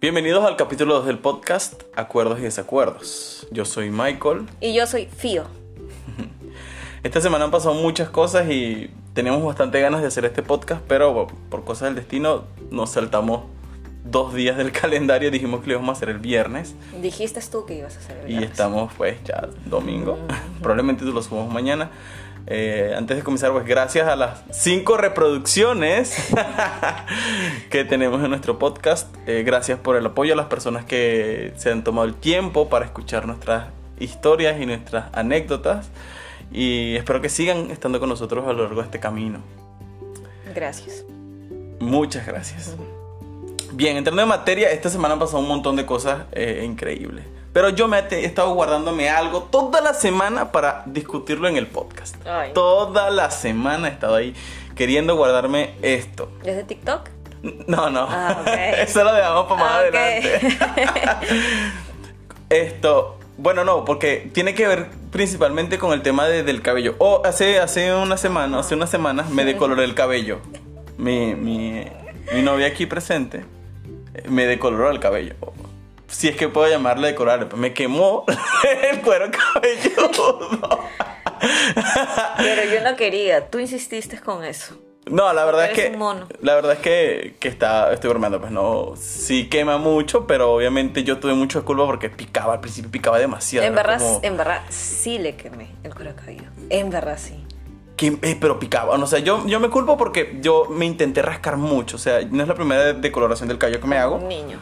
Bienvenidos al capítulo 2 del podcast Acuerdos y Desacuerdos. Yo soy Michael. Y yo soy Fío. Esta semana han pasado muchas cosas y teníamos bastante ganas de hacer este podcast, pero por cosas del destino nos saltamos dos días del calendario. Dijimos que lo íbamos a hacer el viernes Dijiste tú que ibas a hacer el y viernes. estamos pues ya domingo. Probablemente lo subamos mañana. Eh, antes de comenzar, pues gracias a las cinco reproducciones que tenemos en nuestro podcast. Eh, gracias por el apoyo a las personas que se han tomado el tiempo para escuchar nuestras historias y nuestras anécdotas. Y espero que sigan estando con nosotros a lo largo de este camino. Gracias. Muchas gracias. Bien, entrando en materia, esta semana han pasado un montón de cosas eh, increíbles. Pero yo me he estado guardándome algo toda la semana para discutirlo en el podcast. Ay. Toda la semana he estado ahí queriendo guardarme esto. ¿Desde TikTok? No, no. Ah. Eso lo dejamos para más Ah, adelante. Esto, bueno, no, porque tiene que ver principalmente con el tema de- del cabello. O hace, hace una semana, hace unas semanas me decoloré el cabello. Mi, mi, mi novia aquí presente eh, me decoloró el cabello. Si es que puedo llamarle decorar, me quemó el cuero cabelludo. Pero yo no quería. Tú insististe con eso. No, la verdad es Eres que un mono. la verdad es que, que está estoy bromeando, pues no sí quema mucho, pero obviamente yo tuve mucho culpa porque picaba al principio picaba demasiado. En verdad, como en verdad, sí le quemé el cuero cabelludo. En verdad, sí. que- eh, pero picaba, o sea, yo yo me culpo porque yo me intenté rascar mucho, o sea, no es la primera decoloración del cabello que me hago, Un niño.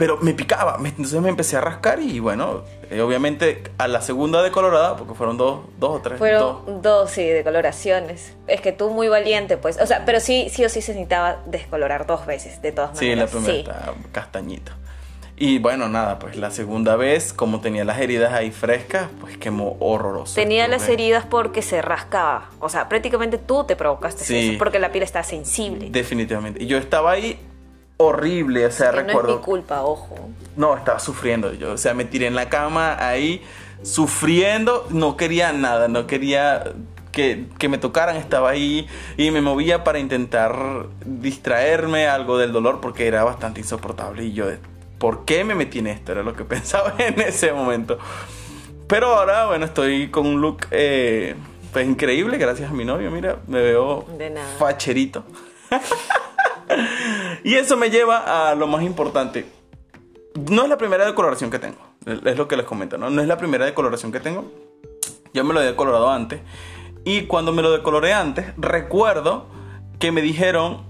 Pero me picaba, entonces me empecé a rascar y bueno, eh, obviamente a la segunda decolorada, porque fueron dos, dos o tres, dos. Fueron dos, sí, decoloraciones. Es que tú muy valiente, pues. O sea, pero sí, sí o sí se necesitaba descolorar dos veces, de todas Sí, la maneras. primera Sí. castañita. Y bueno, nada, pues la segunda vez, como tenía las heridas ahí frescas, pues quemó horroroso. Tenía las heridas porque se rascaba. O sea, prácticamente tú te provocaste Sí. eso, porque la piel está sensible. Definitivamente. Y yo estaba ahí horrible, o sea, que no es recuerdo. mi culpa, ojo. No, estaba sufriendo yo. O sea, me tiré en la cama ahí, sufriendo. No quería nada, no quería que, que me tocaran. Estaba ahí y me movía para intentar distraerme algo del dolor porque era bastante insoportable. Y yo, ¿por qué me metí en esto? Era lo que pensaba en ese momento. Pero ahora, bueno, estoy con un look eh, pues increíble, gracias a mi novio. Mira, me veo De nada. facherito. Y eso me lleva a lo más importante. No es la primera decoloración que tengo. Es lo que les comento, ¿no? No es la primera decoloración que tengo. Yo me lo he decolorado antes. Y cuando me lo decoloré antes, recuerdo que me dijeron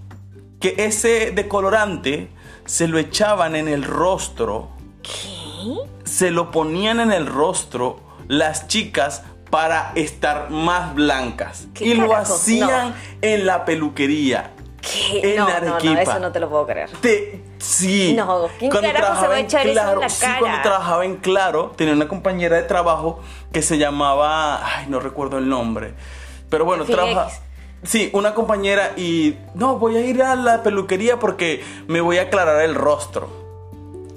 que ese decolorante se lo echaban en el rostro. ¿Qué? Se lo ponían en el rostro las chicas para estar más blancas. ¿Qué Y lo hacían en la peluquería. ¿Qué? En No, no, no, eso no te lo puedo creer. Te, sí. No, ¿quién carajo se va a echar eso en Claro, la sí, cara? cuando trabajaba en Claro, tenía una compañera de trabajo que se llamaba, ay, no recuerdo el nombre. Pero bueno, trabaja X. Sí, una compañera y no, voy a ir a la peluquería porque me voy a aclarar el rostro.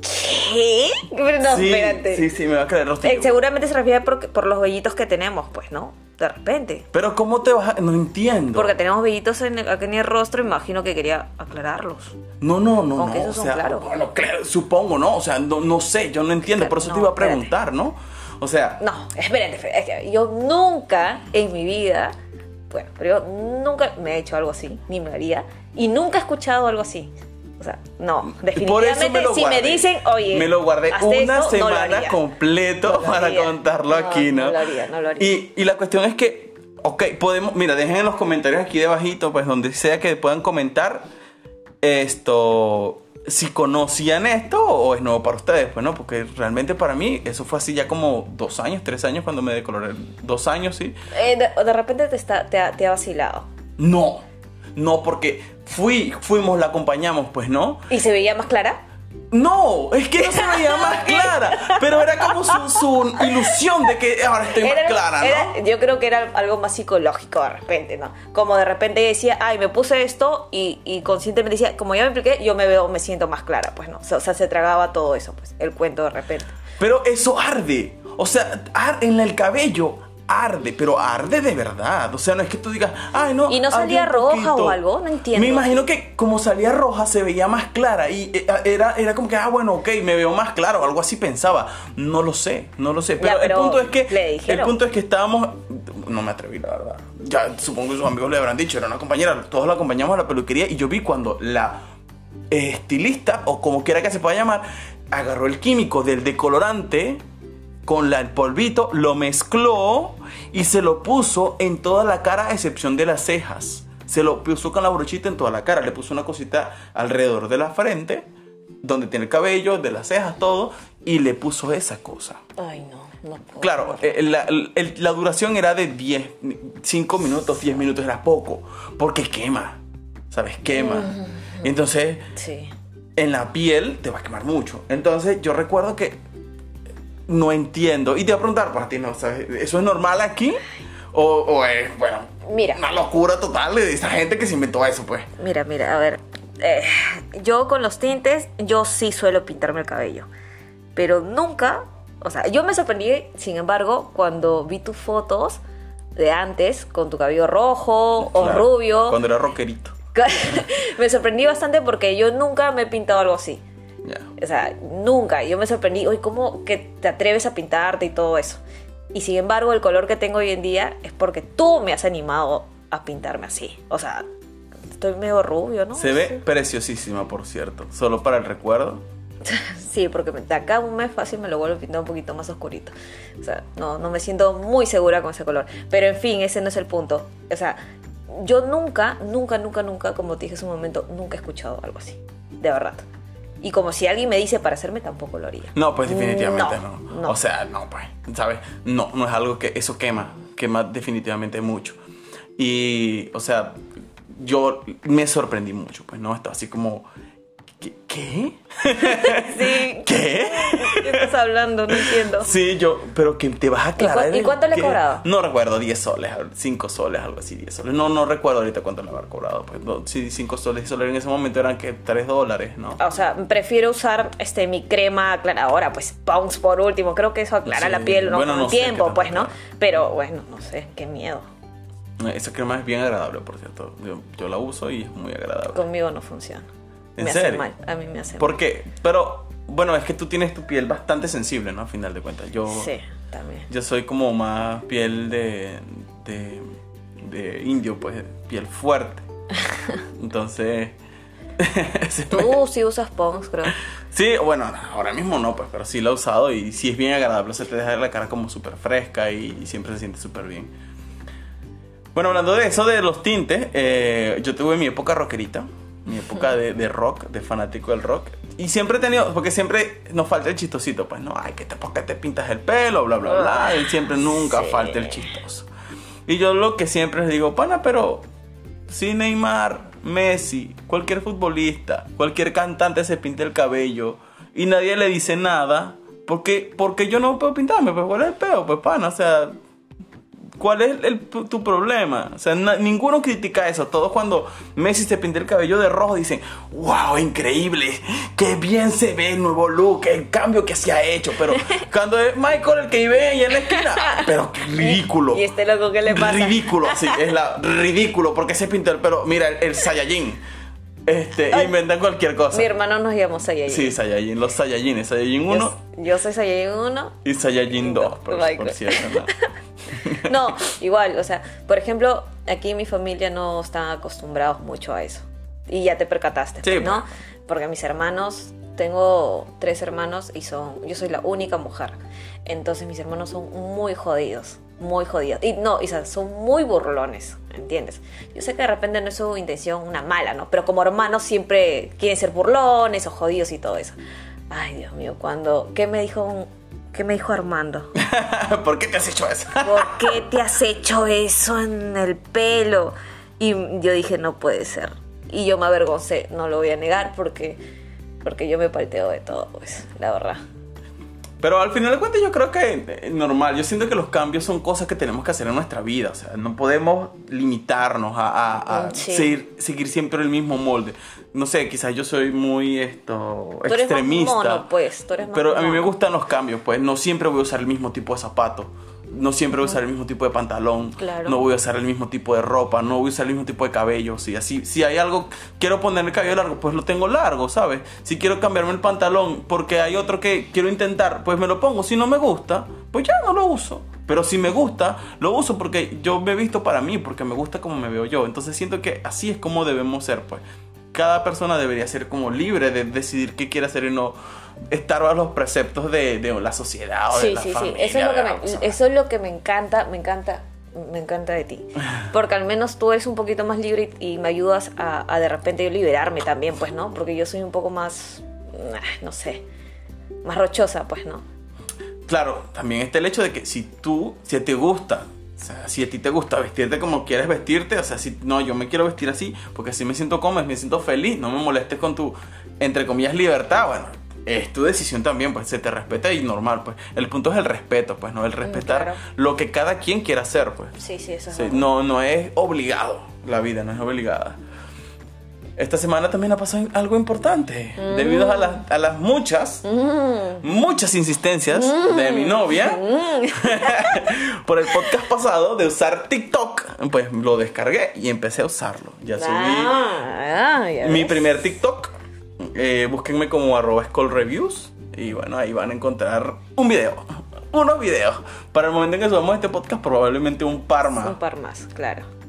¿Qué? Pero no, sí, espérate. sí, sí, me va a aclarar el rostro. Eh, seguramente se refiere por, por los vellitos que tenemos, pues, ¿no? De repente. Pero ¿cómo te vas a...? No entiendo. Porque tenemos vellitos en, en el rostro, imagino que quería aclararlos. No, no, no, Aunque no. esos o son sea, claros. bueno, claro, supongo, ¿no? O sea, no, no sé, yo no entiendo, por eso No, te iba a espérate. preguntar, ¿no? O sea, No, espérate, espérate, es que yo nunca en mi vida, bueno, pero yo nunca me he hecho algo así, ni me haría, y nunca he escuchado algo así. O sea, no, me definitivamente lo si guardé. me dicen, oye, me lo guardé una semana completo No para contarlo No, aquí, ¿no? no lo haría, no lo haría. Y, y la cuestión es que, ok, podemos, mira, dejen en los comentarios aquí debajito, pues donde sea que puedan comentar esto, si conocían esto o es nuevo para ustedes, pues no, porque realmente para mí eso fue así ya como dos años, tres años cuando me decoloré, dos años, sí. Eh, de, de repente te, está, te, ha, te ha vacilado. No, no, porque fui, fuimos, la acompañamos, pues no. ¿Y se veía más clara? No, es que no se veía más clara, pero era como su, su ilusión de que ahora estoy más clara, ¿no? era- yo creo que era algo más psicológico de repente, ¿no? Como de repente decía, ay, me puse esto y, y conscientemente decía, como ya me expliqué, yo me veo, me siento más clara, pues no. O sea, o sea, se tragaba todo eso, pues, el cuento de repente. Pero eso arde. O sea, ar- en el cabello arde, pero arde de verdad. O sea, no es que tú digas, ay, no. ¿Y no salía roja poquito". o algo? No entiendo. Me imagino que como salía roja se veía más clara y eh, era, era como que, ah, bueno, ok, me veo más claro, algo así pensaba. No lo sé, no lo sé. Pero, pero el punto es que. El punto es que estábamos. No me atreví, la verdad. Ya supongo que sus amigos le habrán dicho, era una compañera, todos la acompañamos a la peluquería y yo vi cuando la estilista, o como quiera que se pueda llamar, agarró el químico del decolorante con la, el polvito, lo mezcló y se lo puso en toda la cara a excepción de las cejas. Se lo puso con la brochita en toda la cara, le puso una cosita alrededor de la frente, donde tiene el cabello, de las cejas, todo, y le puso esa cosa. Ay, no, no puedo. Claro, eh, la, la duración era de 10, 5 minutos, 10 minutos era poco, porque quema, ¿sabes? Quema. Entonces, Sí. en la piel te va a quemar mucho. Entonces, yo recuerdo que no entiendo. Y te voy a preguntar, para ti, ¿no? ¿Sabes? ¿Eso es normal aquí? O, o es, bueno, Mira. una locura total de esa gente que se inventó eso, pues. Mira, mira, a ver. eh, yo con los tintes, yo sí suelo pintarme el cabello. Pero nunca, o sea, yo me sorprendí, sin embargo, cuando vi tus fotos de antes con tu cabello rojo o rubio. Cuando era rockerito. me sorprendí bastante porque yo nunca me he pintado algo así. Ya. O sea, nunca. Yo me sorprendí, oye, ¿cómo que te atreves a pintarte y todo eso? Y sin embargo, el color que tengo hoy en día es porque tú me has animado a pintarme así. O sea, estoy medio rubio, ¿no? Se ve preciosísima, por cierto. Solo para el recuerdo. Sí, porque de acá un mes fácil me lo vuelvo a pintar un poquito más oscurito. O sea, no, no me siento muy segura con ese color. Pero en fin, ese no es el punto. O sea, yo nunca, nunca, nunca, nunca, como te dije hace un momento, nunca he escuchado algo así. De verdad. Y como si alguien me dice para hacerme, tampoco lo haría. No, pues definitivamente No, no, no. O sea, no, pues, ¿sabes? No, no es algo que eso quema, quema definitivamente mucho. Y, o sea, yo me sorprendí mucho, pues, ¿no? Estaba así como, ¿qué? ¿Qué? Sí. ¿Qué? ¿Qué estás hablando? No entiendo. Sí, yo, pero que te vas a aclarar. cu- y cuánto le qué. cobraba? No recuerdo, 10 soles, 5 soles, algo así, 10 soles. No, no recuerdo ahorita cuánto le habrá cobrado. Pues, no, sí, 5 soles, 10 soles en ese momento eran que 3 dólares, ¿no? O sea, prefiero usar este mi crema aclaradora, pues Pons por último. Creo que eso aclara Sí, la piel ¿no? bueno, no tiempo, pues, ¿no? Pero bueno, no sé, qué miedo. Esa crema es bien agradable, por cierto. Yo, yo la uso y es muy agradable. Conmigo no funciona. ¿En me hace serio? mal. A mí me hace ¿Por qué? Pero, bueno, es que tú tienes tu piel bastante sensible, ¿no? A final de cuentas. Yo, mal. Sí, también. yo soy como más piel de, de, de indio, pues, piel fuerte. Entonces... Tú sí usas Pons, creo. Sí, bueno, ahora mismo no, pues, pero sí la he usado y sí es bien agradable. Se te deja la cara como súper fresca y, y siempre se siente súper bien. Bueno, hablando de eso, de los tintes, eh, yo tuve mi época rockerita, mi época de, de rock, de fanático del rock. Y siempre he tenido, porque siempre nos falta el chistosito, pues no, ay, que te, ¿por qué te pintas el pelo? Bla, bla, bla. Y siempre nunca Sí. falta el chistoso. Y yo lo que siempre les digo, pana, pero si Neymar, Messi, cualquier futbolista, cualquier cantante se pinta el cabello y nadie le dice nada, ¿por qué, porque yo no puedo pintarme? Pues cuál es el peo, pues pana, o sea, ¿cuál es el- tu problema? O sea, na- ninguno critica eso. Todos cuando Messi se pinta el cabello de rojo dicen, wow, increíble, qué bien se ve el nuevo look, el cambio que se ha hecho. Pero cuando es Michael el que vive ahí en la esquina, pero qué ridículo. ¿Y este loco qué le pasa? Ridículo, sí, es la ridículo, porque se pintó el pelo. Mira, el, el Saiyajin. Este, Ay. inventan cualquier cosa. Mi hermano nos llama Saiyajin. Sí, Saiyajin, los Saiyajines, Saiyajin 1 Yo, yo soy Saiyajin 1. y Saiyajin 2, No, por, Michael. por cierto. ¿no? No, igual, o sea, por ejemplo, aquí en mi familia no están acostumbrados mucho a eso. Y ya te percataste, Sí, pues, ¿no? Porque mis hermanos, tengo tres hermanos y son, yo soy la única mujer. Entonces mis hermanos son muy jodidos, muy jodidos. Y no, y, son muy burlones, ¿entiendes? Yo sé que de repente no es su intención una mala, ¿no? Pero como hermanos siempre quieren ser burlones o jodidos y todo eso. Ay, Dios mío, cuando... ¿Qué me dijo, un- qué me dijo Armando? ¿Por qué te has hecho eso? ¿Por qué te has hecho eso en el pelo? Y yo dije, no puede ser. Y yo me avergoncé, no lo voy a negar porque, porque yo me palteo de todo, pues, la verdad. Pero al final de cuentas yo creo que eh, normal, yo siento que los cambios son cosas que tenemos que hacer en nuestra vida, o sea, no podemos limitarnos a, a- a sí. seguir, seguir siempre el mismo molde. No sé, quizás yo soy muy esto Tú eres más extremista. mono, pues, tú eres más pero a mí me gustan los cambios, pues no siempre voy a usar el mismo tipo de zapato. No siempre voy a usar el mismo tipo de pantalón, Claro. no voy a usar el mismo tipo de ropa, no voy a usar el mismo tipo de cabello, si así, si hay algo, quiero ponerme el cabello largo, pues lo tengo largo, ¿sabes? Si quiero cambiarme el pantalón porque hay otro que quiero intentar, pues me lo pongo, si no me gusta, pues ya no lo uso. Pero si me gusta, lo uso porque yo me he visto para mí, porque me gusta como me veo yo. Entonces siento que así es como debemos ser, pues. Cada persona debería ser como libre de decidir qué quiere hacer y no estar a los preceptos de, de la sociedad o de Sí, la sí, sí. familia. Eso es, lo que de me, la cosa. eso es lo que me encanta, me encanta, me encanta de ti. Porque al menos tú eres un poquito más libre y, y me ayudas a, a de repente yo liberarme también, pues, ¿no? Porque yo soy un poco más, ah, no sé, más rochosa, pues, ¿no? Claro, también está el hecho de que si tú, si te gusta, o sea, si a ti te gusta vestirte como quieres vestirte, o sea, si no, yo me quiero vestir así porque así me siento cómodo, me siento feliz, no me molestes con tu, entre comillas, libertad, bueno, es tu decisión también, pues se te respeta y normal, pues. El punto es el respeto, pues, ¿no? El respetar claro. lo que cada quien quiera hacer, pues. Sí, sí, eso es Sí, no, no es obligado, la vida no es obligada. Esta semana también ha pasado algo importante, debido a las, a las muchas, muchas insistencias de mi novia por el podcast pasado de usar TikTok. Pues lo descargué y empecé a usarlo. Ya subí Ah, ya mi primer TikTok. Eh, búsquenme como arroba Reviews. Y bueno, ahí van a encontrar un video. Unos videos. Para el momento en que subamos este podcast, probablemente un par más. Un par más, claro.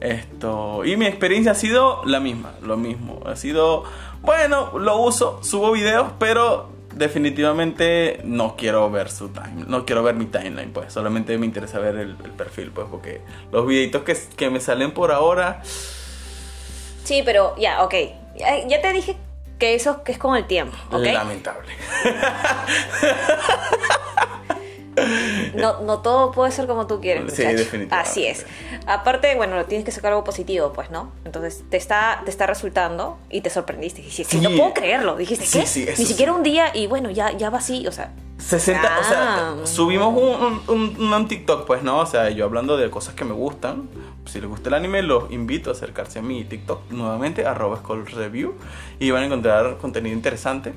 Esto, y mi experiencia ha sido la misma, lo mismo. Ha sido, bueno, lo uso, subo videos, pero definitivamente no quiero ver su time, no quiero ver mi timeline, pues solamente me interesa ver el, el perfil, pues porque los videitos que, que me salen por ahora, Sí, pero ya, ok. Ya, ya te dije que eso que es con el tiempo, lamentable. No, no todo puede ser como tú quieres. Sí, definitivamente. Así es. Aparte, bueno, tienes que sacar algo positivo, pues, ¿no? Entonces, te está, te está resultando y te sorprendiste. Dijiste, Sí. no puedo creerlo. Dijiste, Sí, ¿qué? sí, Ni siquiera un día y bueno, ya, ya va así, o sea. 60, o sea, Ah. subimos un, un, un- TikTok, pues, ¿no? O sea, yo hablando de cosas que me gustan. Si les gusta el anime, los invito a acercarse a mi TikTok nuevamente, arroba Review, y van a encontrar contenido interesante.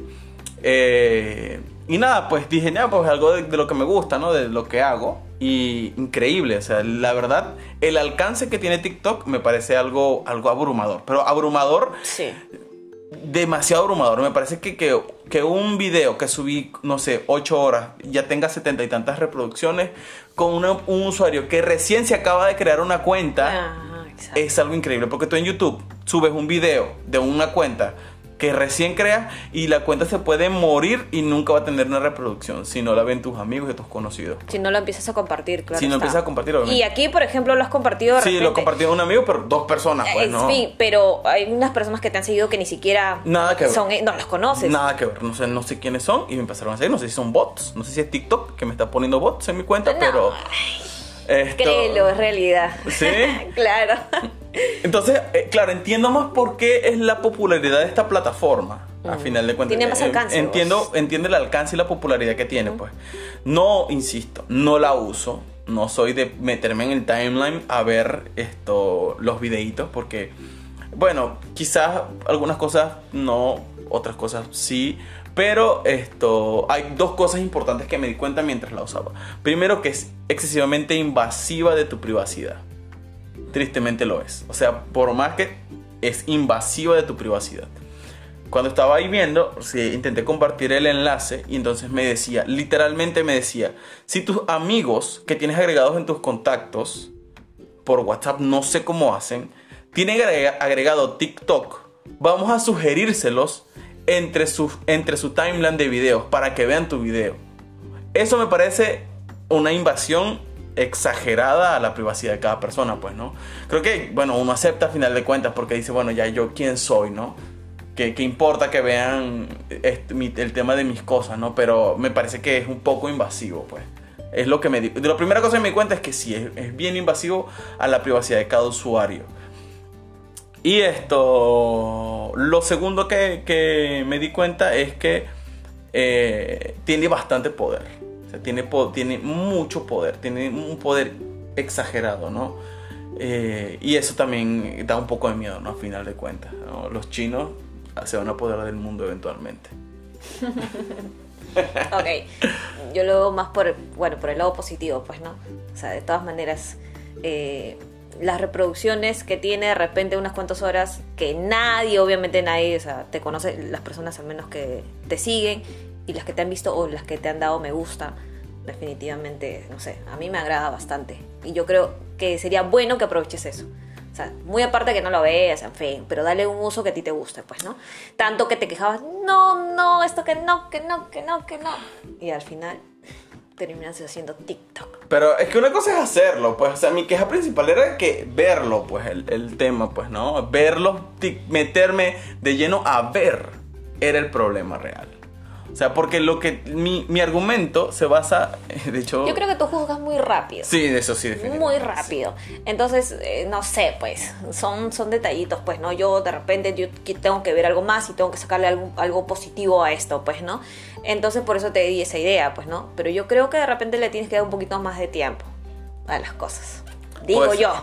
Eh, y nada, pues dije, ya, pues algo de, de lo que me gusta, ¿no? De lo que hago. Y increíble, o sea, la verdad, el alcance que tiene TikTok me parece algo, algo abrumador. Pero abrumador Sí. demasiado abrumador. Me parece que, que, que un video que subí, no sé, 8 horas, ya tenga setenta y tantas reproducciones con una- un usuario que recién se acaba de crear una cuenta, Ah, es algo increíble. Porque tú en YouTube subes un video de una cuenta que recién creas y la cuenta se puede morir y nunca va a tener una reproducción si no la ven tus amigos y tus conocidos. Si no lo empiezas a compartir, claro. Si no está. empiezas a compartir, obviamente. Y aquí, por ejemplo, lo has compartido de Sí, lo repente. compartió un amigo, pero dos personas, pues, Eh, ¿no? Sí, pero hay unas personas que te han seguido que ni siquiera Nada que ver. son, no las conoces. Nada que ver, no sé, no sé quiénes son y me empezaron a seguir, no sé si son bots, no sé si es TikTok que me está poniendo bots en mi cuenta, No, pero... esto- Créelo, es realidad. ¿Sí? claro. Entonces, eh, claro, entiendo más por qué es la popularidad de esta plataforma, a final de cuentas. Mm. Tiene más Eh, alcance, Entiendo, vos. entiendo el alcance y la popularidad que tiene, pues. No, insisto, no la uso, no soy de meterme en el timeline a ver esto, los videitos, porque, bueno, quizás algunas cosas no, otras cosas sí, pero esto, hay dos cosas importantes que me di cuenta mientras la usaba. Primero, que es excesivamente invasiva de tu privacidad. Tristemente lo es. O sea, por más que es invasiva de tu privacidad. Cuando estaba ahí viendo, intenté compartir el enlace y entonces me decía, literalmente me decía, si tus amigos que tienes agregados en tus contactos por WhatsApp, no sé cómo hacen, tienen agrega- agregado TikTok, vamos a sugerírselos entre su, entre su timeline de videos para que vean tu video. Eso me parece una invasión exagerada a la privacidad de cada persona, pues, ¿no? Creo que, bueno, uno acepta a final de cuentas porque dice, bueno, ya yo quién soy, ¿no? ¿Qué, qué importa que vean este, el tema de mis cosas, ¿no? Pero me parece que es un poco invasivo, pues. Es lo que me de La primera cosa que me cuenta es que sí, es bien invasivo a la privacidad de cada usuario. Y esto, lo segundo que, me di cuenta es que eh, tiene bastante poder. Tiene, tiene mucho poder, tiene un poder exagerado, ¿no? Eh, y eso también da un poco de miedo, ¿no? A final de cuentas. Los chinos se van a apoderar del mundo eventualmente. ok, yo lo veo más por, bueno, por el lado positivo, pues, ¿no? O sea, de todas maneras, eh, las reproducciones que tiene de repente unas cuantas horas, que nadie, obviamente nadie, o sea, te conoce, las personas al menos que te siguen, y las que te han visto o las que te han dado me gusta, definitivamente, no sé, a mí me agrada bastante. Y yo creo que sería bueno que aproveches eso. O sea, muy aparte que no lo veas, en fin, pero dale un uso que a ti te guste, pues, ¿no? Tanto que te quejabas, no, no, esto que no, que no, que no, que no. Y al final terminas haciendo TikTok. Pero es que una cosa es hacerlo, pues, o sea, mi queja principal era que verlo, pues, el, el tema, pues, ¿no? Verlo, meterme de lleno a ver, era el problema real. O sea, porque lo que mi, mi argumento se basa, de hecho... Yo creo que tú juzgas muy rápido. Sí, eso sí, definitivamente. Muy rápido. Entonces, eh, no sé, pues, son, son detallitos, pues, ¿no? Yo de repente yo tengo que ver algo más y tengo que sacarle algo, algo positivo a esto, pues, ¿no? Entonces, por eso te di esa idea, pues, ¿no? Pero yo creo que de repente le tienes que dar un poquito más de tiempo a las cosas. Digo yo.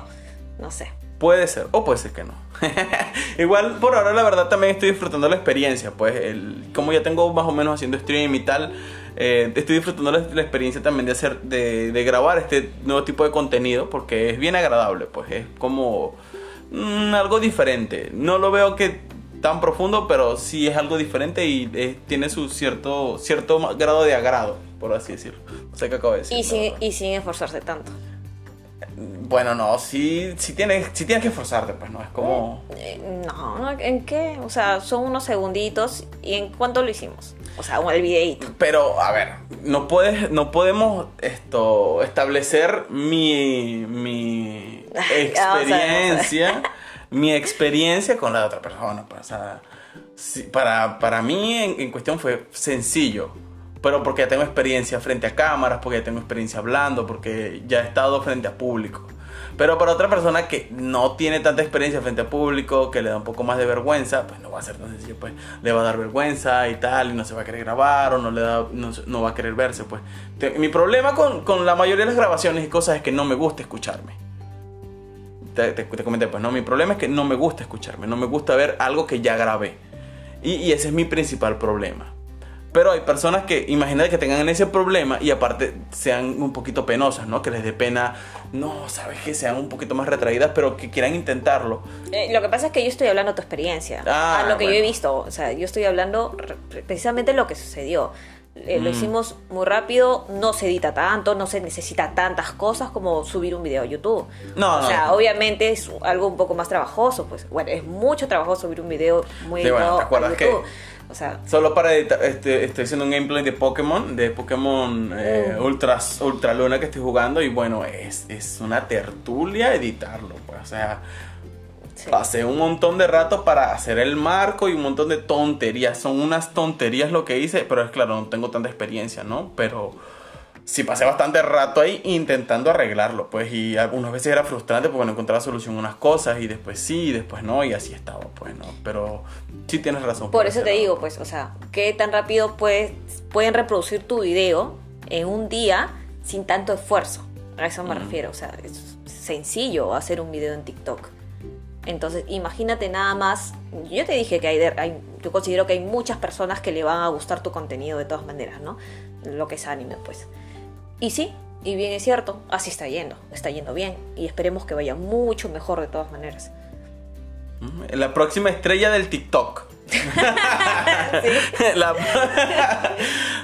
No sé. Puede ser, o puede ser que no. Igual por ahora la verdad también estoy disfrutando la experiencia, pues el, como ya tengo más o menos haciendo stream y tal, eh, estoy disfrutando la, la experiencia también de hacer, de, de grabar este nuevo tipo de contenido porque es bien agradable, pues es como mm, algo diferente. No lo veo que tan profundo, pero sí es algo diferente y eh, tiene su cierto, cierto grado de agrado, por así decirlo. No sé qué acabo de decir. Y sin, y sin esforzarse tanto. Bueno, no, sí, sí, tienes, sí tienes que esforzarte, pues no es como... Eh, No, ¿en qué? O sea, son unos segunditos. ¿Y en cuánto lo hicimos? O sea, el videíto. Pero, a ver, no puedes, no podemos esto establecer mi, mi Ay, vamos a ver, vamos a ver. experiencia, mi experiencia con la otra persona. pues, o sea, sí, para, para mí en, en cuestión fue sencillo. Pero porque ya tengo experiencia frente a cámaras, porque ya tengo experiencia hablando, porque ya he estado frente a público. Pero para otra persona que no tiene tanta experiencia frente a público, que le da un poco más de vergüenza, pues no va a ser tan sencillo, pues le va a dar vergüenza y tal, y no se va a querer grabar o no, le da, no, no va a querer verse, pues. Mi problema con, con la mayoría de las grabaciones y cosas es que no me gusta escucharme. Te, te- te comenté, pues no, mi problema es que no me gusta escucharme, no me gusta ver algo que ya grabé. Y, y ese es mi principal problema. Pero hay personas que, imagínate que tengan ese problema y aparte sean un poquito penosas, ¿no? Que les dé pena, no, sabes que sean un poquito más retraídas, pero que quieran intentarlo. Eh, lo que pasa es que yo estoy hablando de tu experiencia, Ah, a lo que yo he visto. O sea, yo estoy hablando re- precisamente de lo que sucedió. Eh, Lo Mm. hicimos muy rápido, no se edita tanto, no se necesita tantas cosas como subir un video a YouTube. No, o no, sea, no. obviamente es algo un poco más trabajoso, pues bueno, es mucho trabajo subir un video muy Sí, bueno, ¿te acuerdas a que- YouTube. O sea, Solo para editar, este, estoy haciendo un gameplay de Pokémon, de Pokémon eh, Mm. Ultra, Ultra Luna que estoy jugando y bueno, es, es una tertulia editarlo, pues, o sea, sí. pasé un montón de rato para hacer el marco y un montón de tonterías, son unas tonterías lo que hice, pero es claro, no tengo tanta experiencia, ¿no? Pero sí pasé bastante rato ahí intentando arreglarlo, pues, y algunas veces era frustrante porque no encontraba solución a unas cosas y después sí, y después no, y así estaba, pues, ¿no? Pero sí tienes razón. Por eso te lado. digo, pues, o sea, qué tan rápido puedes, pueden reproducir tu video en un día sin tanto esfuerzo. A eso me refiero, o sea, es sencillo hacer un video en TikTok. Entonces, imagínate nada más. Yo te dije que hay, hay- yo considero que hay muchas personas que le van a gustar tu contenido de todas maneras, ¿no? Lo que es anime, pues. Y sí, y bien es cierto, así está yendo, está yendo bien. Y esperemos que vaya mucho mejor de todas maneras. Mm, La próxima estrella del TikTok. La-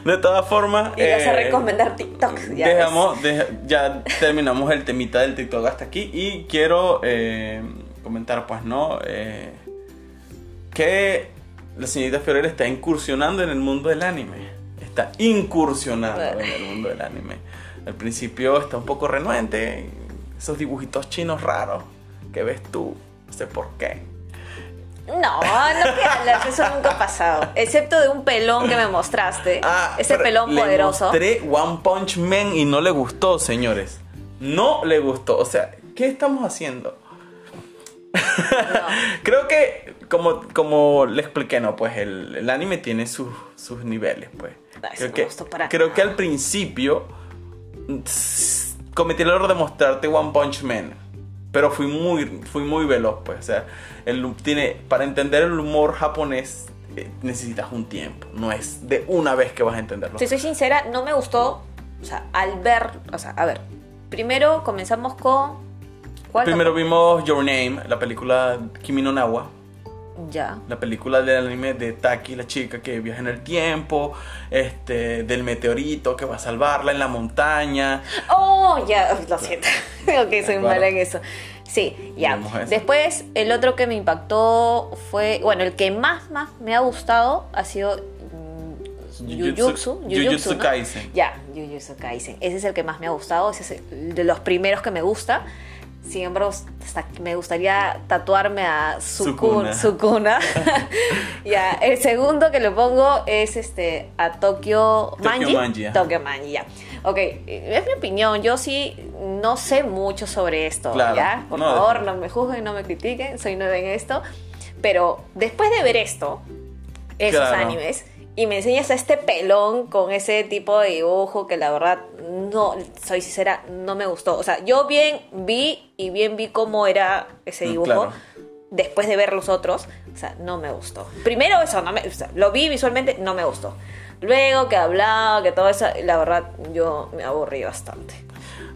de todas formas. Y vas a eh, recomendar TikTok. Ya dejamos, deja- ya terminamos el temita del TikTok hasta aquí. Y quiero eh, comentar, pues, ¿no? Eh, que la señorita Fiorella está incursionando en el mundo del anime. Está incursionando en el mundo del anime. Al principio está un poco renuente. Esos dibujitos chinos raros que ves tú. No sé por qué. No, no que hablas, eso nunca ha pasado. Excepto de un pelón que me mostraste. Ah, ese pelón le poderoso. mostré One Punch Man y no le gustó, señores. No le gustó. O sea, ¿qué estamos haciendo? Creo que, como, como le expliqué, no, pues el, el anime tiene sus, sus niveles, pues. Ah, eso Creo, que, para creo que al principio cometí el error de mostrarte One Punch Man. Pero fui muy, fui muy veloz, pues. O sea, el, tiene, para entender el humor japonés eh, necesitas un tiempo. No es de una vez que vas a entenderlo. Si soy sincera, no me gustó. O sea, al ver. O sea, a ver. Primero comenzamos con. ¿Cuál? Primero vimos Your Name, la película Kimi no Nawa. Ya. La película del anime de Taki, la chica que viaja en el tiempo, este, del meteorito que va a salvarla en la montaña. Oh, ya, lo siento. ok, soy acuerdo. mala en eso. Sí, ya. Después, el otro que me impactó fue, bueno, el que más, más me ha gustado ha sido mm, Jujutsu. Jujutsu. Kaisen. Ya, Jujutsu Kaisen. Ese es el que más me ha gustado, ese es el de los primeros que me gusta. Sin embargo, me gustaría tatuarme a Sukuna. Sukuna. Ya, el segundo que le pongo es este a Tokyo Tokyo Manji. Ajá. Tokyo Manji, ya. Ok, es mi opinión. Yo sí no sé mucho sobre esto, Claro. ¿ya? Por No, favor, no me juzguen, no me critiquen. Soy nueva en esto. Pero después de ver esto, esos Claro. animes, y me enseñas a este pelón con ese tipo de dibujo que la verdad, no, soy sincera, no me gustó. O sea, yo bien vi y bien vi cómo era ese Mm, dibujo. claro. Después de ver los otros, o sea, no me gustó. Primero eso, no me, o sea, lo vi visualmente, no me gustó. Luego que hablaba, que todo eso, la verdad, yo me aburrí bastante.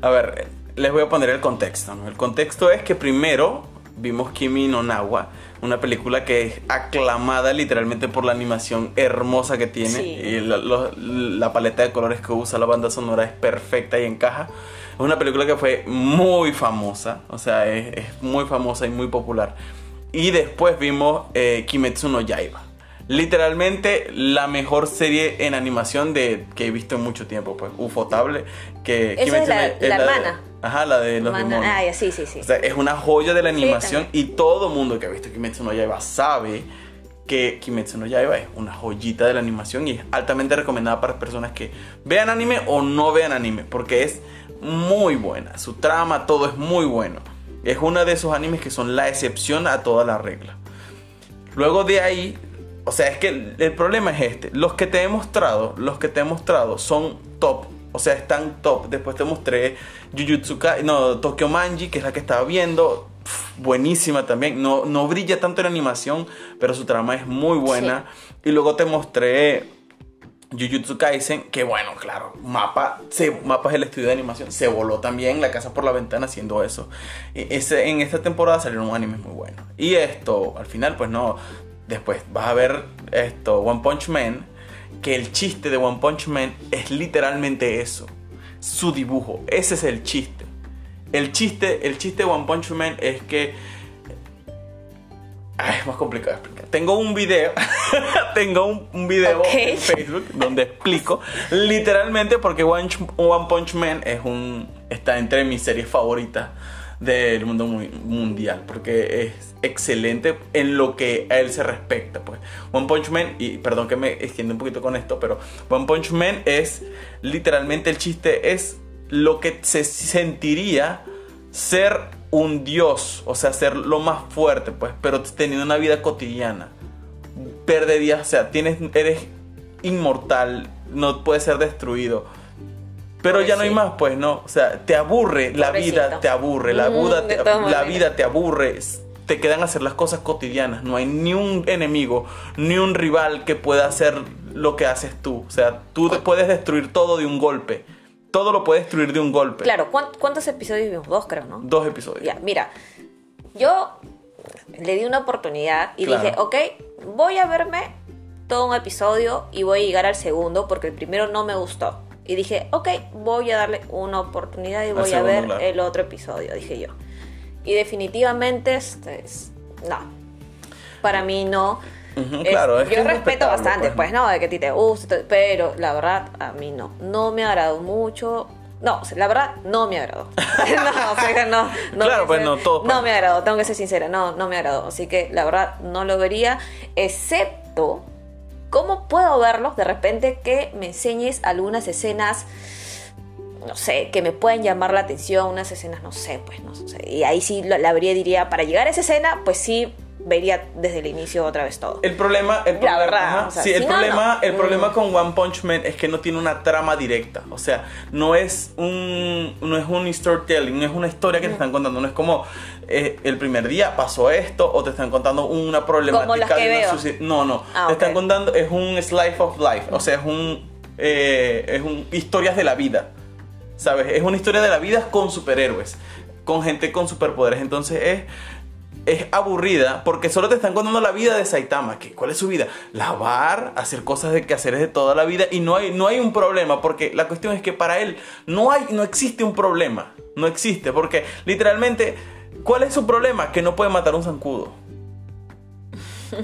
A ver, les voy a poner el contexto. ¿no? El contexto es que primero vimos Kimi no Nawa, una película que es aclamada literalmente por la animación hermosa que tiene Sí. y la, lo- la paleta de colores que usa, la banda sonora es perfecta y encaja. Es una película que fue muy famosa, o sea, es, es muy famosa y muy popular. Y después vimos eh, Kimetsu no Yaiba. Literalmente la mejor serie en animación de, que he visto en mucho tiempo, pues Ufotable. Que Esa es Kimetsu la- no- la de- hermana. Ajá, la de los Manda- demonios. ah, sí, sí, sí. O sea, es una joya de la animación y todo mundo que ha visto Kimetsu no Yaiba sabe que Kimetsu no Yaiba es una joyita de la animación y es altamente recomendada para personas que vean anime o no vean anime porque es muy buena. Su trama, todo es muy bueno. Es uno de esos animes que son la excepción a toda la regla. Luego de ahí, o sea, es que el, el problema es este. Los que te he mostrado, los que te he mostrado son top. O sea, están top. Después te mostré Jujutsu Kai, no, Tokyo Manji, que es la que estaba viendo. Buenísima también. No, no brilla tanto en animación, pero su trama es muy buena. Y luego te mostré Jujutsu Kaisen, que bueno, claro, Mapa, se, Mapa es el estudio de animación, se voló también la casa por la ventana haciendo eso. E- Ese, en esta temporada salieron animes muy buenos. Y esto, al final, pues no, después vas a ver esto, One Punch Man, que el chiste de One Punch Man es literalmente eso, su dibujo, ese es el chiste. El chiste, el chiste de One Punch Man es que Ay, es más complicado de explicar. Tengo un video, tengo un, un video en Facebook donde explico literalmente porque One, One Punch Man es un está entre mis series favoritas del mundo mu- mundial porque es excelente en lo que a él se respecta pues One Punch Man y perdón que me extienda un poquito con esto pero One Punch Man es literalmente el chiste es lo que se sentiría ser un dios, o sea, ser lo más fuerte, pues, pero teniendo una vida cotidiana. Perderías, o sea, tienes, eres inmortal, no puedes ser destruido. Pero ya no hay más, pues, ¿no? O sea, te aburre, la vida te aburre, la, Mm, vida de te, la maneras. vida te aburre, te quedan hacer las cosas cotidianas, no hay ni un enemigo, ni un rival que pueda hacer lo que haces tú. O sea, tú te puedes destruir todo de un golpe. Todo lo puedes destruir de un golpe. Claro, ¿cuán- ¿cuántos episodios vimos? Dos, creo, ¿no? Dos episodios. Ya, mira, yo le di una oportunidad y Claro. dije, ok, voy a verme todo un episodio y voy a llegar al segundo porque el primero no me gustó. Y dije, ok, voy a darle una oportunidad y voy a ver el otro episodio, dije yo. Y definitivamente, este, es- no, para mí no. Es- claro, es yo es respeto bastante, pues, pues, ¿no? De que a ti te guste, todo, pero la verdad, a mí no. No me agradó mucho. No, la verdad, no me agradó. no, o sea, no. no Claro, pues, no, pues. No me agradó, tengo que ser sincera, no, no me agradó. Así que la verdad, no lo vería, excepto. ¿Cómo puedo verlo? De repente que me enseñes algunas escenas no sé, que me pueden llamar la atención, unas escenas, no sé, pues, no sé. Y ahí sí la y diría, para llegar a esa escena, pues sí, vería desde el inicio otra vez todo. El problema, el problema, verdad, ajá, o sea, sí, el si problema, no. el Mm. problema con One Punch Man es que no tiene una trama directa, o sea, no es un, no es un storytelling, no es una historia Mm. que te están contando, no es como eh, el primer día pasó esto o te están contando una problemática de una no, no, Ah, te están contando es un slice of life, o sea, es un, eh, es un historias de la vida, sabes, es una historia de la vida con superhéroes, con gente con superpoderes, entonces es es aburrida porque solo te están contando la vida de Saitama. que ¿Cuál es su vida? Lavar, hacer cosas de quehaceres de toda la vida y no hay, no hay un problema porque la cuestión es que para él no, hay, no existe un problema. No existe porque literalmente, ¿cuál es su problema? Que no puede matar un zancudo.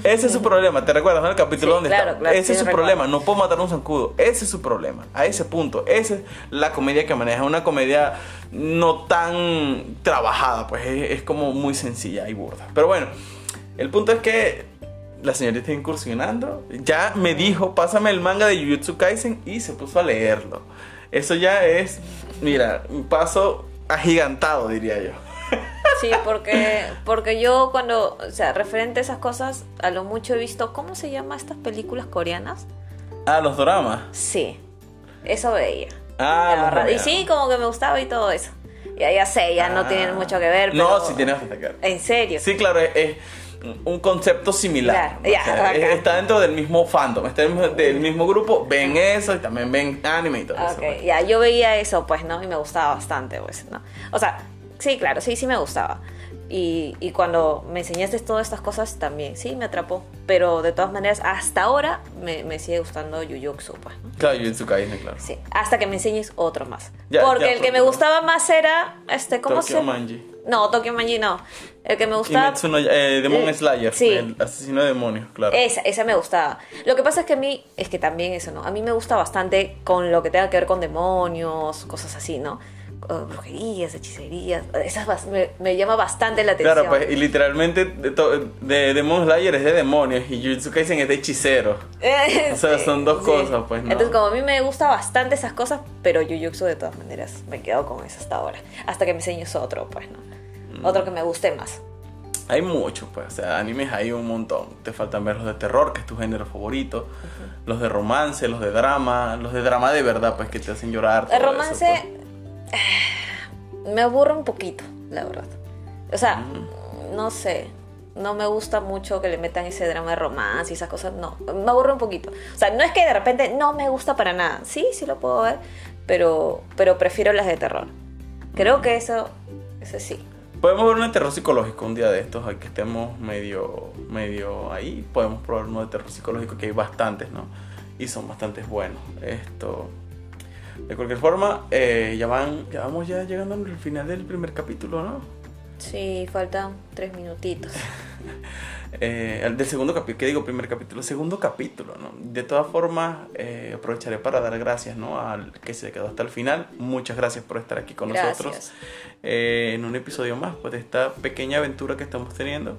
Ese es su problema, ¿te recuerdas? no? El capítulo Sí, donde claro, está. claro, Ese es su recuerdo. problema, no puedo matar un zancudo. Ese es su problema, a ese punto. Esa es la comedia que maneja, una comedia no tan trabajada, pues es, es como muy sencilla y burda. Pero bueno, el punto es que la señorita está incursionando. Ya me dijo, pásame el manga de Jujutsu Kaisen y se puso a leerlo. Eso ya es, mira, un paso agigantado, diría yo. Sí, porque, porque yo cuando, o sea, referente a esas cosas, a lo mucho he visto, ¿cómo se llama estas películas coreanas? Ah, los dramas. Sí, eso veía. Ah, los. Y sí, como que me gustaba y todo eso. Ya, ya sé, ya no Ah. tienen mucho que ver. No, pero- sí tiene bastante que ver. En serio. Sí, claro, es, es un concepto similar. Claro, O sea, está dentro del mismo fandom, está dentro del mismo grupo, ven eso y también ven anime y todo eso. Ok, pues. ya, yo veía eso, pues, ¿no? Y me gustaba bastante, pues, ¿no? O sea, sí, claro, sí, sí me gustaba. Y, y cuando me enseñaste todas estas cosas también, sí, me atrapó. Pero de todas maneras, hasta ahora me, me sigue gustando Jujutsu, pues, ¿no? Claro, Jujutsu Kaisen, claro. Sí, hasta que me enseñes otro más. Ya, Porque ya, el que me gustaba más era, este, ¿cómo Tokyo se Manji. No, Tokyo Manji no. El que me gustaba... Kimetsu no eh, Demon Eh, Slayer, sí. el asesino de demonios, claro. Esa, esa me gustaba. Lo que pasa es que a mí, es que también eso, ¿no? A mí me gusta bastante con lo que tenga que ver con demonios, cosas así, ¿no? Uh, brujerías, hechicerías, esas me, me llama bastante la atención. Claro, pues, y literalmente de, Demon Slayer es de demonios y Jujutsu Kaisen es de hechicero. O sea, son dos cosas, pues, ¿no? Entonces, como a mí me gusta bastante esas cosas, pero Jujutsu de todas maneras me quedo con eso hasta ahora. Hasta que me enseñes otro, pues, ¿no? Mm. Otro que me guste más. Hay muchos, pues, o sea, animes hay un montón. Te faltan ver los de terror, que es tu género favorito, los de romance, los de drama, los de drama de verdad, pues, que te hacen llorar. El eso, romance pues. Me aburre un poquito, la verdad. O sea, Mm. no sé. No me gusta mucho que le metan ese drama de romance y esas cosas. No, me aburre un poquito. O sea, no es que de repente no me gusta para nada. Sí, sí lo puedo ver, pero, pero prefiero las de terror. Creo que eso, eso sí. Podemos ver uno de terror psicológico un día de estos, hay que estemos medio, medio ahí. Podemos probar uno de terror psicológico, que hay bastantes, ¿no? Y son bastante buenos. Esto. De cualquier forma, eh, ya van, ya vamos ya llegando al final del primer capítulo, ¿no? Sí, faltan tres minutitos. Eh, el del segundo capítulo, ¿qué digo? Primer capítulo, segundo capítulo, ¿no? De todas formas, eh, aprovecharé para dar gracias, ¿no? Al que se quedó hasta el final. Muchas gracias por estar aquí con nosotros Gracias. eh, en un episodio más, pues, de esta pequeña aventura que estamos teniendo.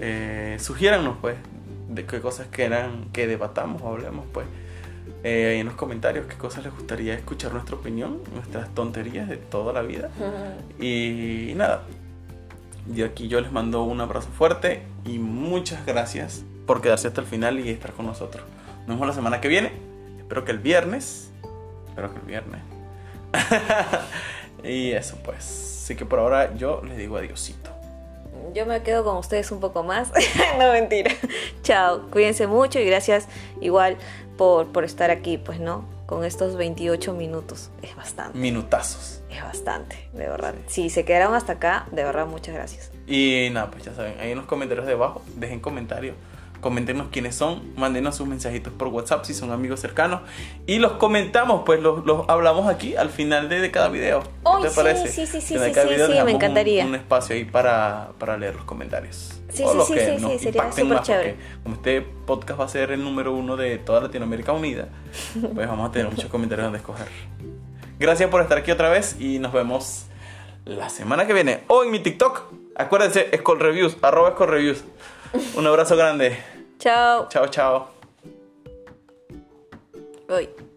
Eh, sugiérannos, pues, de qué cosas quieran que debatamos o hablemos, pues. Eh, ahí en los comentarios qué cosas les gustaría escuchar nuestra opinión, nuestras tonterías de toda la vida. Y nada, de aquí yo les mando un abrazo fuerte y muchas gracias por quedarse hasta el final y estar con nosotros. Nos vemos la semana que viene. Espero que el viernes. Espero que el viernes. y eso pues. Así que por ahora yo les digo adiosito. Yo me quedo con ustedes un poco más. no, mentira. Chao. Cuídense mucho y gracias igual por, por estar aquí, pues, ¿no? Con estos 28 minutos. Es bastante. Minutazos. Es bastante, de verdad. Si se quedaron hasta acá, de verdad, muchas gracias. Y nada, pues ya saben, ahí en los comentarios de abajo, dejen comentarios. Coméntenos quiénes son, mándenos sus mensajitos por WhatsApp si son amigos cercanos. Y los comentamos, pues los, los hablamos aquí al final de, de cada video. ¿Qué Ay, te sí, parece? sí, sí, sí, sí, sí, sí, me dejamos un- encantaría. Un, espacio ahí para, para leer los comentarios. Sí, O sí, los sí, que sí, nos impacten más, chévere. porque Como este podcast va a ser el número uno de toda Latinoamérica Unida, pues vamos a tener muchos comentarios donde escoger. Gracias por estar aquí otra vez y nos vemos la semana que viene. O en mi TikTok. Acuérdense, Escol Reviews, arroba Escol Reviews. Un abrazo grande. Chao. Chao, chao. Uy.